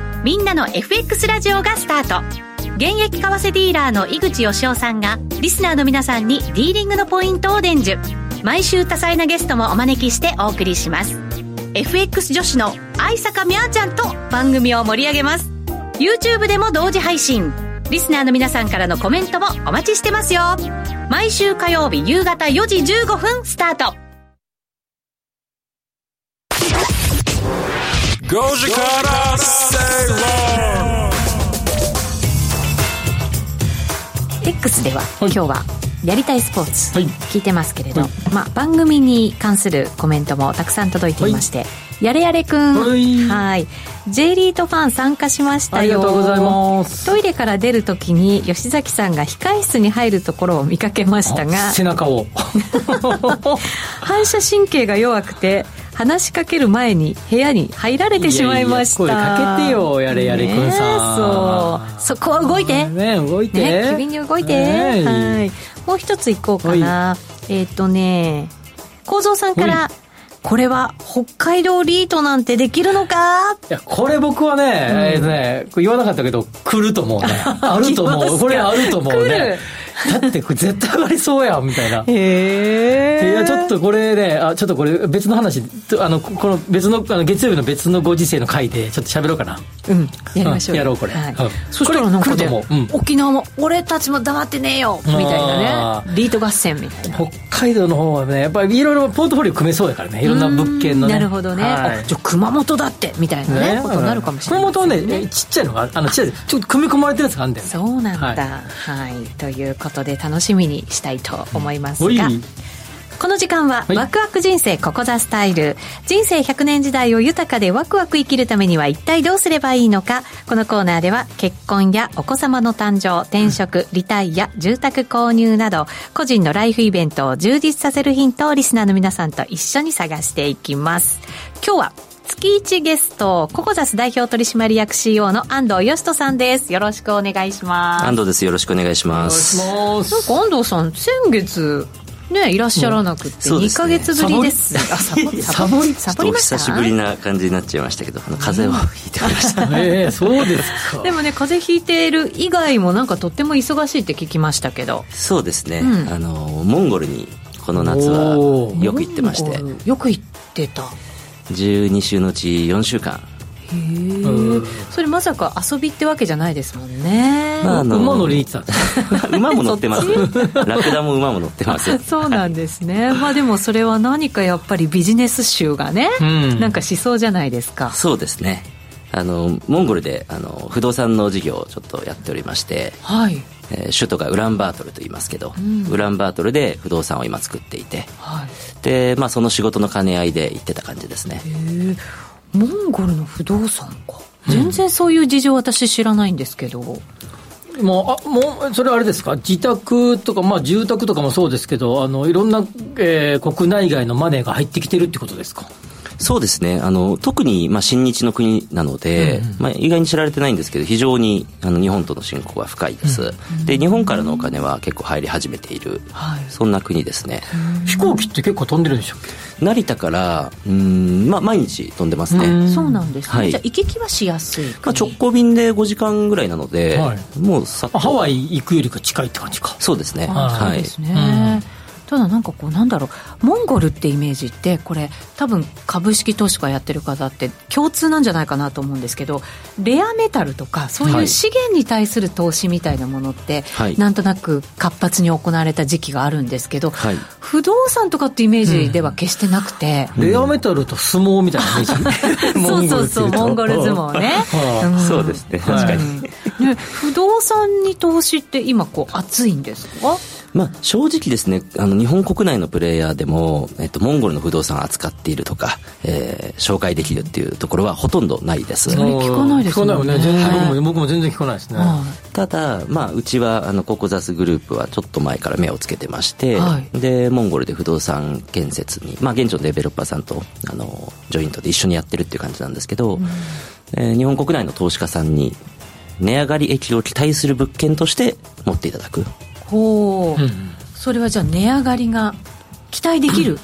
みんなの FX ラジオがスタート。現役為替ディーラーの井口義雄さんが、リスナーの皆さんにディーリングのポイントを伝授。毎週多彩なゲストもお招きしてお送りします。FX 女子の愛坂みゃーちゃんと番組を盛り上げます。YouTube でも同時配信。リスナーの皆さんからのコメントもお待ちしてますよ。毎週火曜日夕方4時15分スタート。Goji Kara Say Roll. X では、今日はやりたいスポーツはい。聞いてますけれど、はい。まあ、番組に関するコメントもたくさん届いていまして、やれやれくん。はい。はい。J リートファン参加しましたよ。ありがとうございます。トイレから出るときに吉崎さんが控え室に入るところを見かけましたがあ背中を。反射神経が弱くて話しかける前に部屋に入られてしまいました。いやかけてよやれやれくんさん。ねえそう。そこは動いて。ね動いて。ね、機敏に動いて、ねはい。もう一ついこうかな。えっ、とね構造さんからこれは北海道リートなんてできるのか？いや、これ僕はね、えーね、これ言わなかったけど、来ると思うね。あると思う。これあると思うね。だってこれ絶対上がりそうやん、みたいな。へえいや、ちょっとこれね、あ、ちょっとこれ別の話、とあの、ここの別の、あの月曜日の別のご時世の回で、ちょっと喋ろうかな。うんやりましょううんやろうこれ。はい。うん。そしたらなんかね沖縄も俺たちも黙ってねえよみたいなあねリート合戦みたいな。北海道の方はね、やっぱりいろいろポートフォリオ組めそうやからね。いろんな物件のね。なるほどね、じゃあ熊本だってみたいなねことになるかもしれない熊本はね、ちっちゃいのが、あの、ちっちゃい、ちょっと組み込まれてるやつがあるんだよね。そうなんだ、はい。はい、ということで楽しみにしたいと思いますおい。が、この時間は、はい。ワクワク人生ここザスタイル。人生100年時代を豊かでワクワク生きるためには一体どうすればいいのか？このコーナーでは結婚やお子様の誕生転職リタイア住宅購入など個人のライフイベントを充実させるヒントをリスナーの皆さんと一緒に探していきます。今日は月一ゲストココザス代表取締役 CEO の安藤義人さんですよろしくお願いします安藤です。よろしくお願いしまお願いしす。ます。なんか安藤さん先月ねいらっしゃらなくて2そうですねヶ月ぶりですあサボりサボりサボりおました？久しぶりな感じになっちゃいましたけど、あの風邪をひいておりました。ええそうですか。でもね風邪ひいている以外もなんかとっても忙しいって聞きましたけどそうですね。うんあの、モンゴルにこの夏はよく行ってまして、よく行ってた12週のうち4週間。へえそれまさか遊びってわけじゃないですもんね、まああの馬乗りに行ってた 馬も乗ってます。ラクダも馬も乗ってます。そうなんですね。まあでもそれは何かやっぱりビジネス集がね、うん。なんかしそうじゃないですか。そうですね。あのモンゴルであの不動産の事業をちょっとやっておりまして、はいえー首都がウランバートルと言いますけど、ん。ウランバートルで不動産を今作っていてはい。で、まあ、その仕事の兼ね合いで行ってた感じですね。へえモンゴルの不動産か。全然そういう事情私知らないんですけど、もうあもうそれはあれですか？自宅とか、まあ、住宅とかもそうですけどあのいろんな、えー国内外のマネーが入ってきてるってことですか？そうですね。あの特に、まあ、親日の国なので、まあ、意外に知られてないんですけど非常にあの日本との親交が深いです、で日本からのお金は結構入り始めている、はい。そんな国ですね。飛行機って結構飛んでるんでしょっけ？成田からうん、まあ、毎日飛んでますね、そうなんですね、はい。じゃあ行き来はしやすいまあ、国、直行便で5時間ぐらいなので、はい。もうさハワイ行くよりか近いって感じか。そうですね。あはい。そうですね、ただなんかこうなんだろうモンゴルってイメージってこれ多分株式投資家やってる方って共通なんじゃないかなと思うんですけどレアメタルとかそういう資源に対する投資みたいなものって、はい。なんとなく活発に行われた時期があるんですけど、はい。不動産とかってイメージでは決してなくて、レアメタルと相撲みたいなイメージ そうそうそうモンゴル相撲ね、はうん。そうですね。確かに、うん。ね不動産に投資って今こう熱いんですか？まあ、正直ですねあの日本国内のプレイヤーでも、えっと、モンゴルの不動産を扱っているとか、えー紹介できるっていうところはほとんどないです、それ聞かないですね。聞かないよね。全然僕も,、はい。僕も全然聞かないですね、はただ、まあ、うちはあのココザスグループはちょっと前から目をつけてまして、はい。でモンゴルで不動産建設に、まあ、現地のデベロッパーさんとあのジョイントで一緒にやってるっていう感じなんですけど、えー日本国内の投資家さんに値上がり益を期待する物件として持っていただくほう、うんそれはじゃあ値上がりが期待できる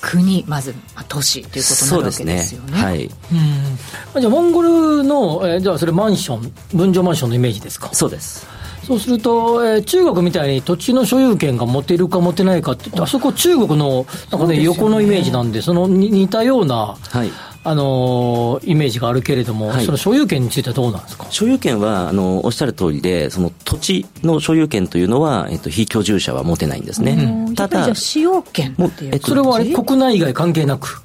国まず、まあ、都市ということになるわけですよね。はい。うん。じゃあモンゴルの、えーじゃあそれマンション分譲マンションのイメージですか？そうです。そうすると、えー中国みたいに土地の所有権が持てるか持てないかってあそこ中国のなんか、ね。横のイメージなんでそのに似たような、はいあのーイメージがあるけれども、はい。その所有権についてはどうなんですか？所有権はあのおっしゃる通りでその土地の所有権というのは、えっと、非居住者は持てないんですね、うん。ただ使用権っていうもうえっとそれはあれ？国内外関係なく？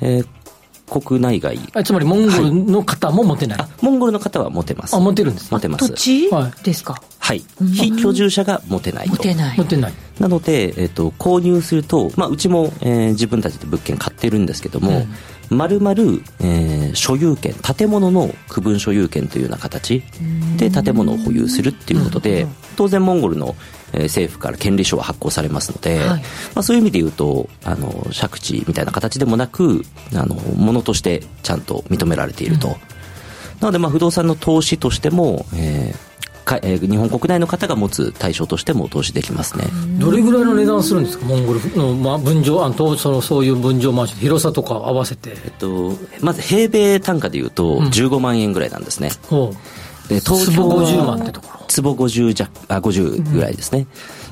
えー国内外。あつまりモンゴルの方も持てない、あモンゴルの方は持てます。あ持てるんです持てます。土地はいですか、はい。非居住者が持てないと。持てない。持てない。なので、えっと購入すると、まあ、うちも、えー自分たちで物件買ってるんですけども、まるまるえー所有権建物の区分所有権というような形で建物を保有するっていうことで当然モンゴルの、えー政府から権利書は発行されますので、はい。まあ、そういう意味で言うとあの借地みたいな形でもなくあのものとしてちゃんと認められていると、なのでまあ不動産の投資としても、えーかえー日本国内の方が持つ対象としても投資できますね、どれぐらいの値段するんですか？モンゴルの、まあ、分譲あのとそのそういう分譲マンション広さとか合わせて。えっと、まず平米単価でいうと15万円ぐらいなんですね、ほでう坪50万ってところ。坪50弱あ50ぐらいですね、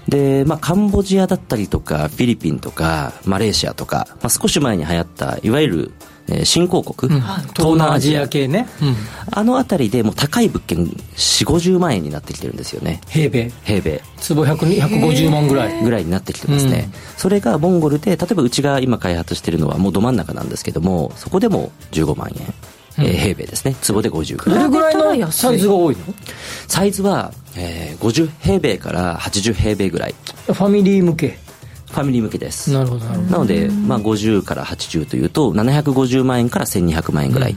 で、まあ、カンボジアだったりとかフィリピンとかマレーシアとか、まあ、少し前に流行ったいわゆる、えー新興国、東南アジア系ね、うん。あの辺りでもう高い物件4 5 0万円になってきてるんですよね。平米。平米。坪100 150万ぐらい。ぐらいになってきてますね、それがモンゴルで例えばうちが今開発してるのはもうど真ん中なんですけどもそこでも15万円、えー平米ですね。坪で50ぐらいどれぐらいのサイズが多いの？サイズは、えー50平米から80平米ぐらい。ファミリー向けファミリー向けです。なるほどなので、まあ、50から80というと750万円から1200万円ぐらい、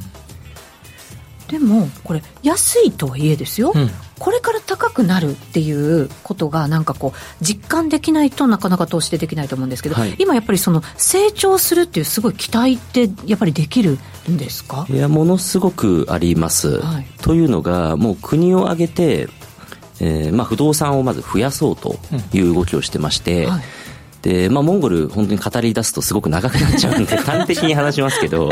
でもこれ安いとはいえですよ、うん。これから高くなるっていうことがなんかこう実感できないとなかなか投資でできないと思うんですけど、はい。今やっぱりその成長するっていうすごい期待ってやっぱりできるんですか？いやものすごくあります、はい。というのがもう国を挙げて、えーまあ、不動産をまず増やそうという動きをしてまして、はいで、まあ、モンゴル、本当に語り出すとすごく長くなっちゃうんで、端的に話しますけど、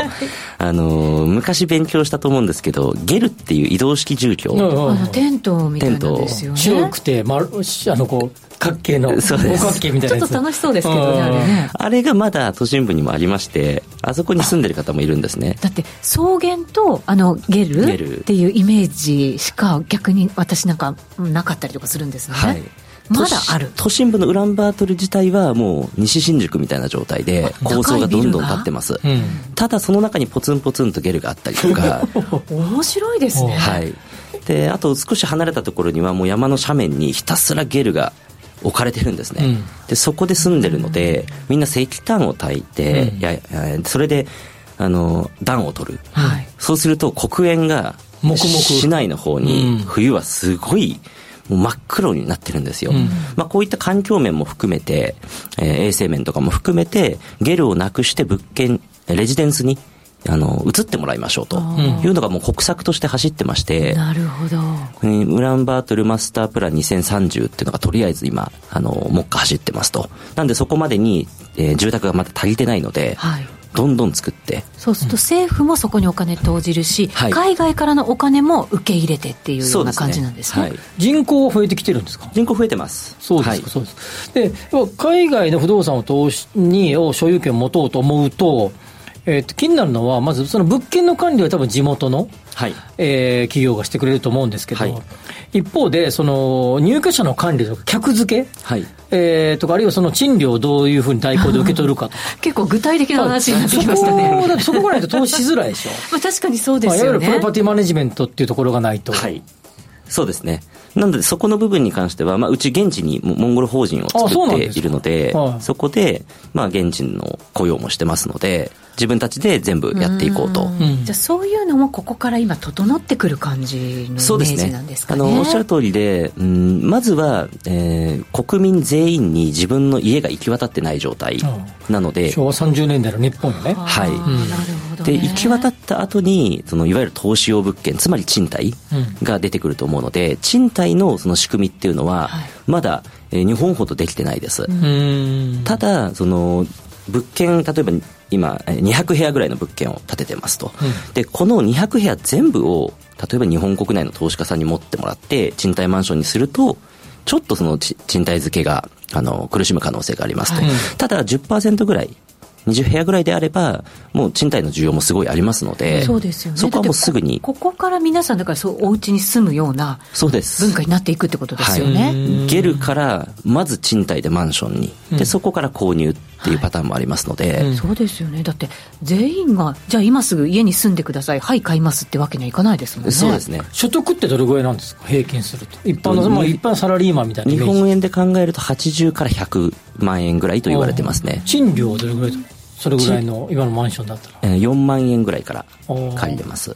あの、昔勉強したと思うんですけど、ゲルっていう移動式住居、あのテントみたいなんですよね。白くて、まる、あの、こう、角形の、五 そうです。角形みたいな。ちょっと楽しそうですけどねあれね。あれがまだ都心部にもありまして、あそこに住んでる方もいるんですね。だって草原とあのゲルゲル。っていうイメージしか逆に私なんかうんなかったりとかするんですね、はい。まだある？都心部のウランバートル自体はもう西新宿みたいな状態で構想がどんどん立ってます、うん。ただその中にポツンポツンとゲルがあったりとか。面白いですね、はい。であと少し離れたところにはもう山の斜面にひたすらゲルが置かれてるんですね、うん。でそこで住んでるのでみんな石炭を焚いて、うん。ややそれであの暖を取る、はい。そうすると黒煙が黙々。市内の方うん。に冬はすごいもう真っ黒になってるんですよ、うん。まあ、こういった環境面も含めて、えー衛生面とかも含めてゲルをなくして物件レジデンスにあの移ってもらいましょうと。いうのがもう国策として走ってまして、なるほど。えーウランバートルマスタープラン2030っていうのがとりあえず今あの目下走ってますと。なんでそこまでに、えー住宅がまだ足りてないので、はいどんどん作って。そうすると政府もそこにお金投じるし、はい。海外からのお金も受け入れてっていうような感じなんですね。はい、人口は増えてきてるんですか？人口増えてます。そうですか、はい。そうです。で、海外の不動産を投資に、を所有権を持とうと思うと、えっと気になるのは、まずその物件の管理は多分地元の、はい。えー企業がしてくれると思うんですけど、はい。一方で、その入居者の管理とか、客付け、はい。えーとか、あるいはその賃料をどういうふうに代行で受け取るかとか。結構具体的な話になってきましたそこねだってそこがないと投資しづらいでしょ。まあ確かにそうでまあ、いすよねわゆるプロパティマネジメントっていうところがないと。はい。そうですね。なのでそこの部分に関しては、まあ、うち現地にモモンゴル法人をあそうなん作ってですかいるのではいそこで、まあ、現地の雇用もしてますので自分たちで全部やっていこうと。ん。じゃあそういうのもここから今整ってくる感じのイメージそうですね。なんですかね。あのおっしゃる通りで、うん、まずは、えー国民全員に自分の家が行き渡ってない状態なので、昭和30年代の日本よね。はい。なるほど、ね、で行き渡った後にそのいわゆる投資用物件つまり賃貸が出てくると思うので賃貸のその仕組みっていうのははい。まだ、えー日本ほどできてないです、うん。ただその物件例えば今えー200部屋ぐらいの物件を建ててますと、でこの200部屋全部を例えば日本国内の投資家さんに持ってもらって賃貸マンションにするとちょっとそのち賃貸付けがあの苦しむ可能性がありますと、はいただ10%ぐらい20部屋ぐらいであればもう賃貸の需要もすごいありますのでそうですよね。そこはもうすぐに。こここから皆さんだからそうお家に住むようなそうです。文化になっていくってことですよはね、い、ゲルからまず賃貸でマンションに、でそこから購入っていうパターンもありますので、そうですよね。だって全員がじゃあ今すぐ家に住んでください。はい買いますってわけにはいかないですもんね。そうですね。所得ってどれぐらいなんですか？平均すると。一般の、うんまあ一般サラリーマンみたいな。日本円で考えると80から100万円ぐらいと言われてますね、賃料はどれぐらいそれぐらいの今のマンションだったら。えー4万円ぐらいから借りれます。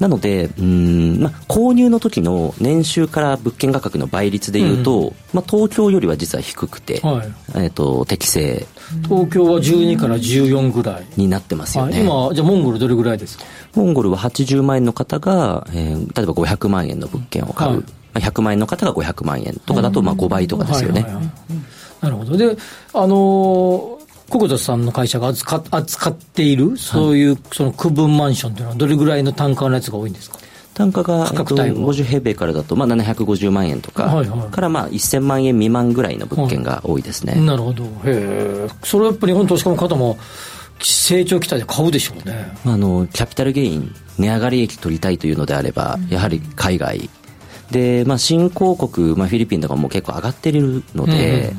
なのでうん、まあ、購入の時の年収から物件価格の倍率でいうと、まあ、東京よりは実は低くて、はい。えー、と適正。東京は12から14ぐらい。になってますよね、はい今、じゃあモンゴルどれぐらいですか？モンゴルは80万円の方が、えー例えば500万円の物件を買う、はい。まあ100万円の方が500万円とかだとまあ5倍とかですよね、なるほど。で、あのー、国土さんの会社が扱っ扱っている、そういう、その区分マンションというのは、どれぐらいの単価のやつが多いんですか？単価が、えっと、価格帯は50平米からだと、まあ、750万円とか、はいはい。からまあ1000万円未満ぐらいの物件が多いですね、なるほど。へえ。それはやっぱり日本投資家の方も、成長期待で買うでしょうね。まああのキャピタルゲイン値上がり益取りたいというのであれば、やはり海外で、まあ、新興国、まあ、フィリピンとかも結構上がってるので、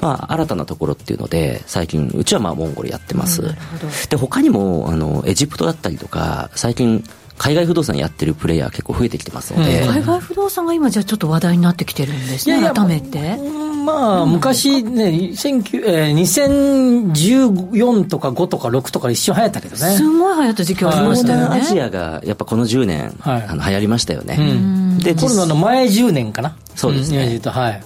まあ、新たなところっていうので最近うちはまあモンゴルやってます、で他にもあのエジプトだったりとか最近海外不動産やってるプレイヤー結構増えてきてますので、海外不動産が今じゃあちょっと話題になってきてるんですね改めて。うんまあ、昔ね、19えー2014とか5とか6とか一瞬流行ったけどね。すんごい流行った時期ありま東したよね。南アジアがやっぱこの10年、はい。あの流行りましたよね、うん。でコロナの前10年かな。そうですね。はい。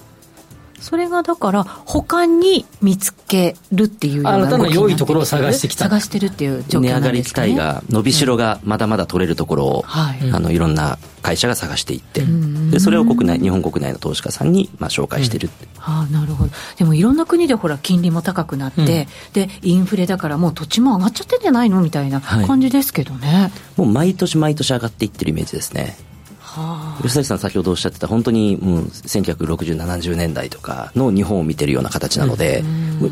それがだから他に見つけるっていうような動きに良いところを探してきた。探してるっていう状況値上がり期なんですかね待が伸びしろがまだまだ取れるところを、はい。あのいろんな会社が探していって、でそれを国内日本国内の投資家さんにまあ紹介してる、はあ、なるほど。でもいろんな国でほら金利も高くなって、でインフレだからもう土地も上がっちゃってんじゃないのみたいな感じですけどね、もう毎年毎年上がっていってるイメージですね吉崎さん先ほどおっしゃってた本当にもう1960、70年代とかの日本を見てるような形なので、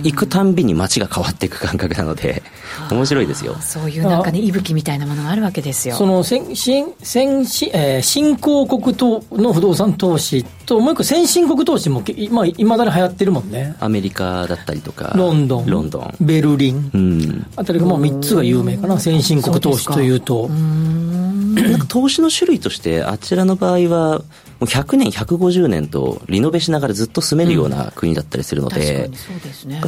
行くたんびに街が変わっていく感覚なので面白いですよ。そういうなんかね息吹みたいなものがあるわけですよ。その先新先進、えー、新興国との不動産投資ともう一個先進国投資もいまあ、未だに流行ってるもんね。アメリカだったりとかロンドンロンドン。ベルリン、うん、あたりがまあ3つが有名かな先進国投資というと。なんか投資の種類としてあちらの場合はもう100年150年とリノベしながらずっと住めるような国だったりするので,、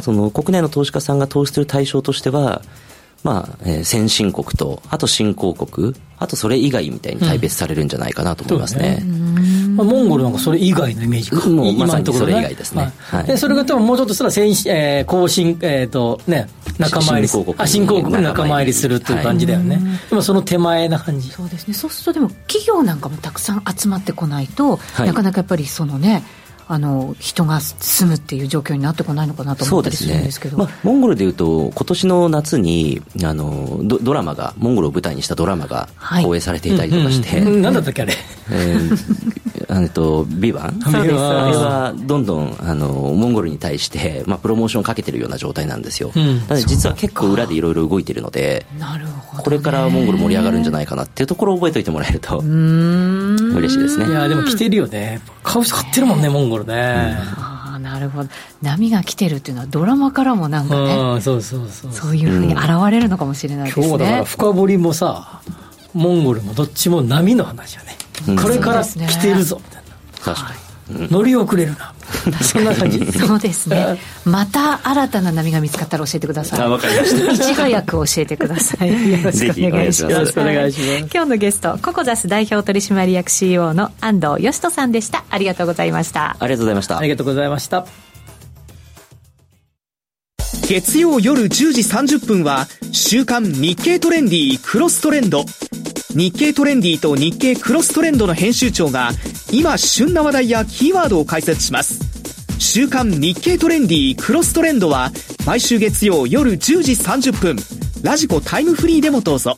その国内の投資家さんが投資する対象としてはまあ、えー、先進国と、あと新興国、あとそれ以外みたいに大別されるんじゃないかなと思いますね。うんまあ、モンゴルなんかそれ以外のイメージか。もうまさにそれ以外ですね。はい、でそれが多分もうちょっとしたら先、えー、後進、えっ、ー、と、ね、仲間入り新興国新興国に仲間入りするっていう感じだよね。はい、でもその手前な感じ。そうですね。そうするとでも企業なんかもたくさん集まってこないと、はい、なかなかやっぱりそのね、あの人が住むっていう状況になってこないのかなと思ったりするんですけど、ね、まあ、モンゴルでいうと今年の夏にあのドドラマがモンゴルを舞台にしたドラマが放映されていたりとかして、はい、何だったっけあれ、えー、とビバン？あれはどんどんあのモンゴルに対して、まあ、プロモーションをかけてるような状態なんですよ、うん、なので実は結構裏でいろいろ動いてるのでなるほど、これからモンゴル盛り上がるんじゃないかなっていうところを覚えておいてもらえると嬉しいですね。いやでも来てるよね。買う人買ってるもんねモンゴルね、うん。あなるほど。波が来てるっていうのはドラマからもなんかねそうそうそうそう。いうふうに現れるのかもしれないですね、今日だから深掘りもさモンゴルもどっちも波の話やね、うん、これから来てるぞ。みたいな、確かに、乗り遅れるな。そんな感じ。そうですね。また新たな波が見つかったら教えてください。あわかりました。いち早く教えてください。よろしくお願いします。よろしくお願いします。今日のゲストココザス代表取締役 CEO の安藤義人さんでした。ありがとうございました。ありがとうございました。ありがとうございました。月曜夜10時30分は週刊日経トレンディクロストレンド日経トレンディと日経クロストレンドの編集長が今旬な話題やキーワードを解説します。週刊日経トレンディクロストレンドは毎週月曜夜10時30分。ラジコタイムフリーでもどうぞ。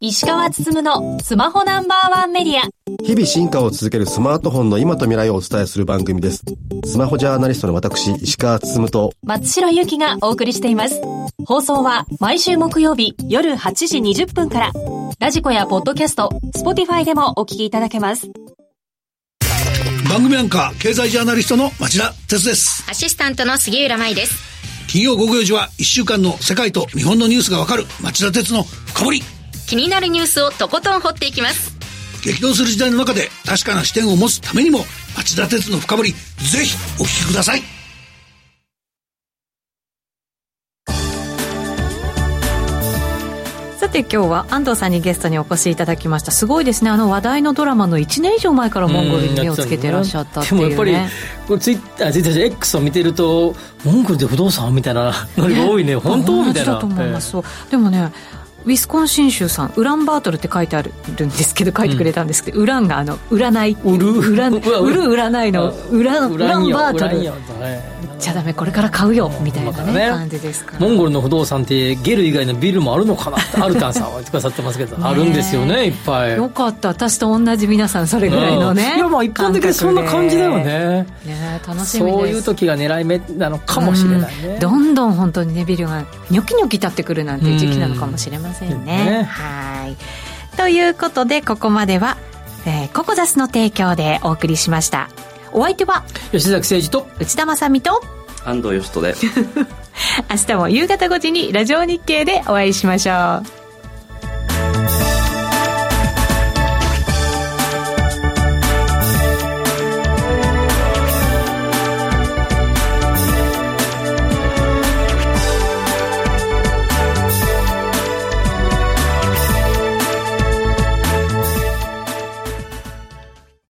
石川つつむのスマホナンバーワンメディア。日々進化を続けるスマートフォンの今と未来をお伝えする番組です。スマホジャーナリストの私石川つつむと。松代ゆきがお送りしています。放送は毎週木曜日夜8時20分から。ラジコやポッドキャスト Spotify でもお聞きいただけます。番組アンカー経済ジャーナリストの町田哲です。アシスタントの杉浦舞です。金曜午後4時は1週間の世界と日本のニュースがわかる町田哲の深掘り気になるニュースをとことん掘っていきます。激動する時代の中で確かな視点を持つためにも町田鉄の深掘りぜひお聞きください。さて今日は安藤さんにゲストにお越しいただきました。すごいですね。あの話題のドラマの1年以上前からモンゴルに目をつけてらっしゃったっていう、ね、でもやっぱりツイッターツイッター X を見てるとモンゴルで不動産みたいなのが多いね。本当みたいな。だと思います、えー、でもねウィスコンシン州さんウランバートルって書いてあるんですけど書いてくれたんですけど、うん、ウランがあの占い。売る？売る？占いのウランウランバートル。ちゃダメこれから買うよみたいなね、ね、感じですかモンゴルの不動産ってゲル以外のビルもあるのかなってアルタンさんは言ってくださってますけどあるんですよねいっぱい。よかった私と同じ皆さんそれぐらいのね、うん、いやまあ一般的にそんな感じだよね。ね楽しみそういう時が狙い目なのかもしれないね、うん、どんどん本当にねビルがニョキニョキ立ってくるなんて時期なのかもしれませんね、うんね、はい。ということでここまでは、えー、ココザスの提供でお送りしました。お相手は吉崎誠二と内田まさみと安藤義人で。明日も夕方5時にラジオ日経でお会いしましょう